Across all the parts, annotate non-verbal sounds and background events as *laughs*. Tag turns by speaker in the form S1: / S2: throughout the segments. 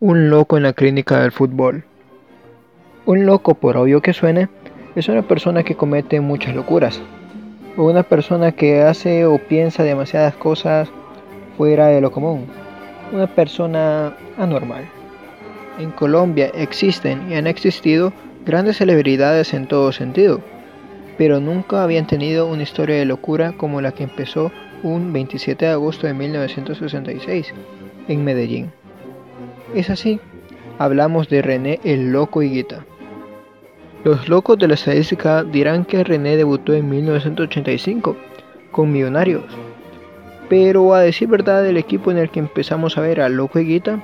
S1: Un loco en la clínica del fútbol. Un loco, por obvio que suene, es una persona que comete muchas locuras. O una persona que hace o piensa demasiadas cosas fuera de lo común. Una persona anormal. En Colombia existen y han existido grandes celebridades en todo sentido, pero nunca habían tenido una historia de locura como la que empezó un 27 de agosto de 1966 en Medellín. Es así, hablamos de René el Loco Higuita. Los locos de la estadística dirán que René debutó en 1985 con Millonarios, pero a decir verdad el equipo en el que empezamos a ver al Loco Higuita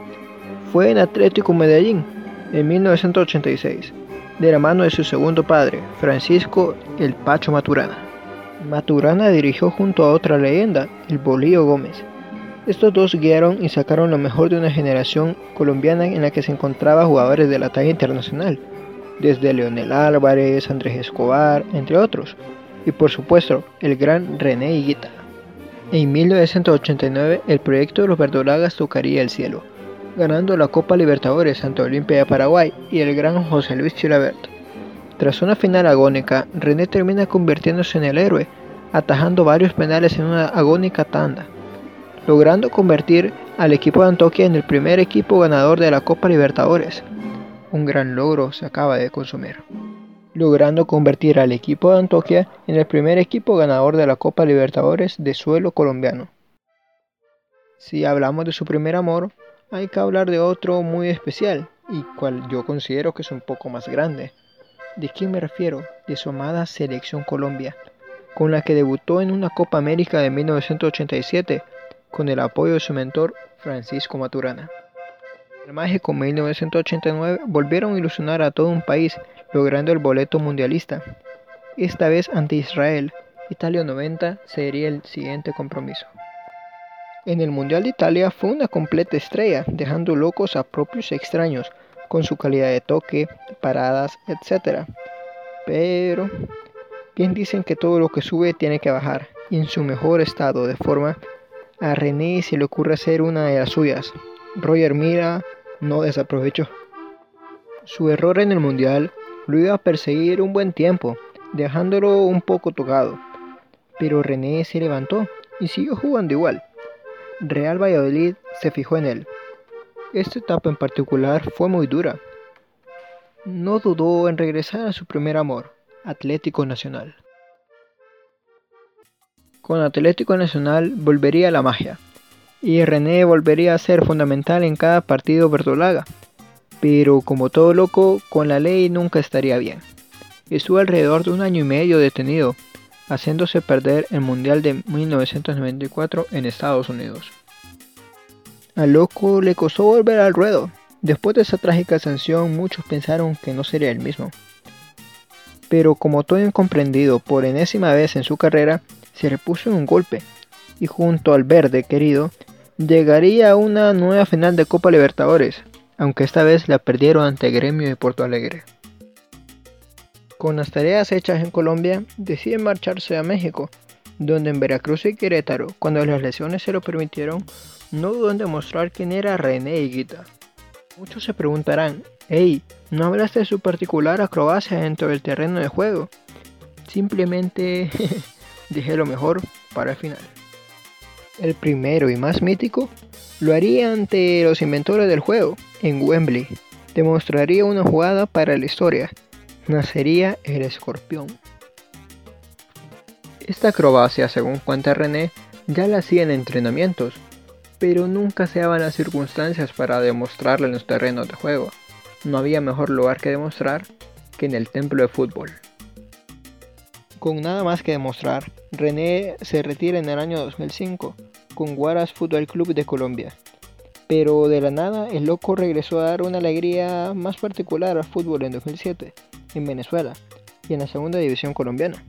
S1: fue en Atlético Medellín en 1986, de la mano de su segundo padre, Francisco El Pacho Maturana. Maturana dirigió junto a otra leyenda, el Bolío Gómez. Estos dos guiaron y sacaron lo mejor de una generación colombiana en la que se encontraban jugadores de la talla internacional, desde Leonel Álvarez, Andrés Escobar, entre otros, y por supuesto el gran René Higuita. En 1989 el proyecto de los verdolagas tocaría el cielo, ganando la Copa Libertadores ante Olimpia de Paraguay y el gran José Luis Chilabert. Tras una final agónica, René termina convirtiéndose en el héroe, atajando varios penales en una agónica tanda, logrando convertir al equipo de Antoquia en el primer equipo ganador de la Copa Libertadores. Un gran logro se acaba de consumir, logrando convertir al equipo de Antoquia en el primer equipo ganador de la Copa Libertadores de suelo colombiano. Si hablamos de su primer amor, hay que hablar de otro muy especial y cual yo considero que es un poco más grande. ¿De quién me refiero? De su amada Selección Colombia, con la que debutó en una Copa América de 1987 con el apoyo de su mentor Francisco Maturana. El mágico 1989 volvieron a ilusionar a todo un país logrando el boleto mundialista. Esta vez ante Israel, Italia 90 sería el siguiente compromiso. En el Mundial de Italia fue una completa estrella, dejando locos a propios extraños con su calidad de toque, paradas, etc. Pero bien dicen que todo lo que sube tiene que bajar, y en su mejor estado de forma, a René se le ocurre hacer una de las suyas. Roger Mira no desaprovechó. Su error en el Mundial lo iba a perseguir un buen tiempo, dejándolo un poco tocado. Pero René se levantó y siguió jugando igual. Real Valladolid se fijó en él. Esta etapa en particular fue muy dura. No dudó en regresar a su primer amor, Atlético Nacional. Con Atlético Nacional volvería la magia, y René volvería a ser fundamental en cada partido verdolaga, pero como todo loco, con la ley nunca estaría bien. Estuvo alrededor de un año y medio detenido, haciéndose perder el Mundial de 1994 en Estados Unidos. Al loco le costó volver al ruedo. Después de esa trágica sanción muchos pensaron que no sería el mismo. Pero como todo incomprendido por enésima vez en su carrera, se repuso en un golpe y junto al verde querido llegaría a una nueva final de Copa Libertadores, aunque esta vez la perdieron ante Gremio de Porto Alegre. Con las tareas hechas en Colombia, decide marcharse a México, donde en Veracruz y Querétaro, cuando las lesiones se lo permitieron, no dudó en demostrar quién era René Higuita. Muchos se preguntarán, hey, ¿no hablaste de su particular acrobacia dentro del terreno de juego? Simplemente *laughs* dije lo mejor para el final. El primero y más mítico lo haría ante los inventores del juego, en Wembley. Demostraría una jugada para la historia, nacería el escorpión. Esta acrobacia, según cuenta René, ya la hacía en entrenamientos, pero nunca se daban las circunstancias para demostrarla en los terrenos de juego. No había mejor lugar que demostrar que en el templo de fútbol. Con nada más que demostrar, René se retira en el año 2005 con Guaras Fútbol Club de Colombia. Pero de la nada, el loco regresó a dar una alegría más particular al fútbol en 2007 en Venezuela y en la segunda división colombiana.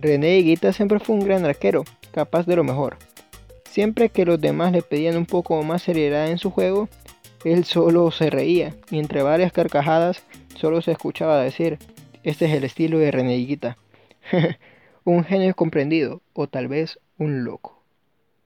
S1: René Higuita siempre fue un gran arquero, capaz de lo mejor. Siempre que los demás le pedían un poco más seriedad en su juego, él solo se reía y entre varias carcajadas solo se escuchaba decir, este es el estilo de René Higuita. *laughs* un genio comprendido o tal vez un loco.